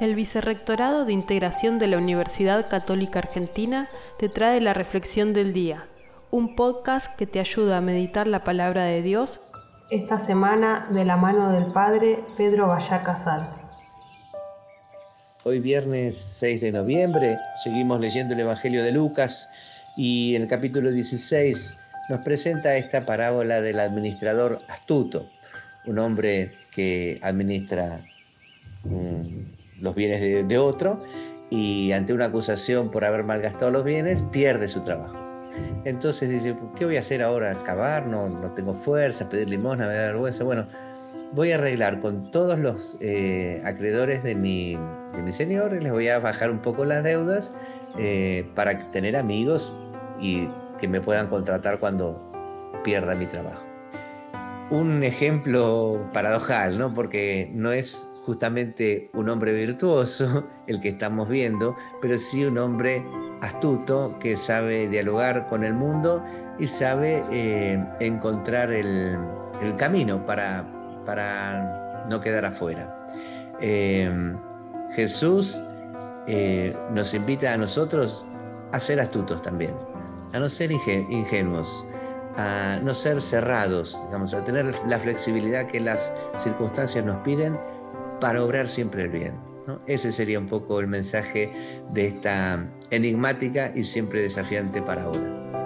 El Vicerrectorado de Integración de la Universidad Católica Argentina te trae la Reflexión del Día, un podcast que te ayuda a meditar la palabra de Dios esta semana de la mano del Padre Pedro Vallá Casal. Hoy viernes 6 de noviembre seguimos leyendo el Evangelio de Lucas y en el capítulo 16 nos presenta esta parábola del administrador astuto, un hombre que administra los bienes de, otro y ante una acusación por haber malgastado los bienes, pierde su trabajo. Entonces dice, ¿qué voy a hacer ahora? ¿Acabar? No, no tengo fuerza, pedir limosna, me da vergüenza. Bueno, voy a arreglar con todos los eh, acreedores de mi, de mi señor, les voy a bajar un poco las deudas eh, para tener amigos y que me puedan contratar cuando pierda mi trabajo. Un ejemplo paradojal, ¿no? Porque no es justamente un hombre virtuoso, el que estamos viendo, pero sí un hombre astuto que sabe dialogar con el mundo y sabe eh, encontrar el, camino para, para, no quedar afuera. Em, Jesús eh, nos invita a nosotros a ser astutos también, a no ser ingenuos, a no ser cerrados, digamos, a tener la flexibilidad que las circunstancias nos piden para obrar siempre el bien. Ese sería un poco el mensaje de esta enigmática y siempre desafiante para ahora.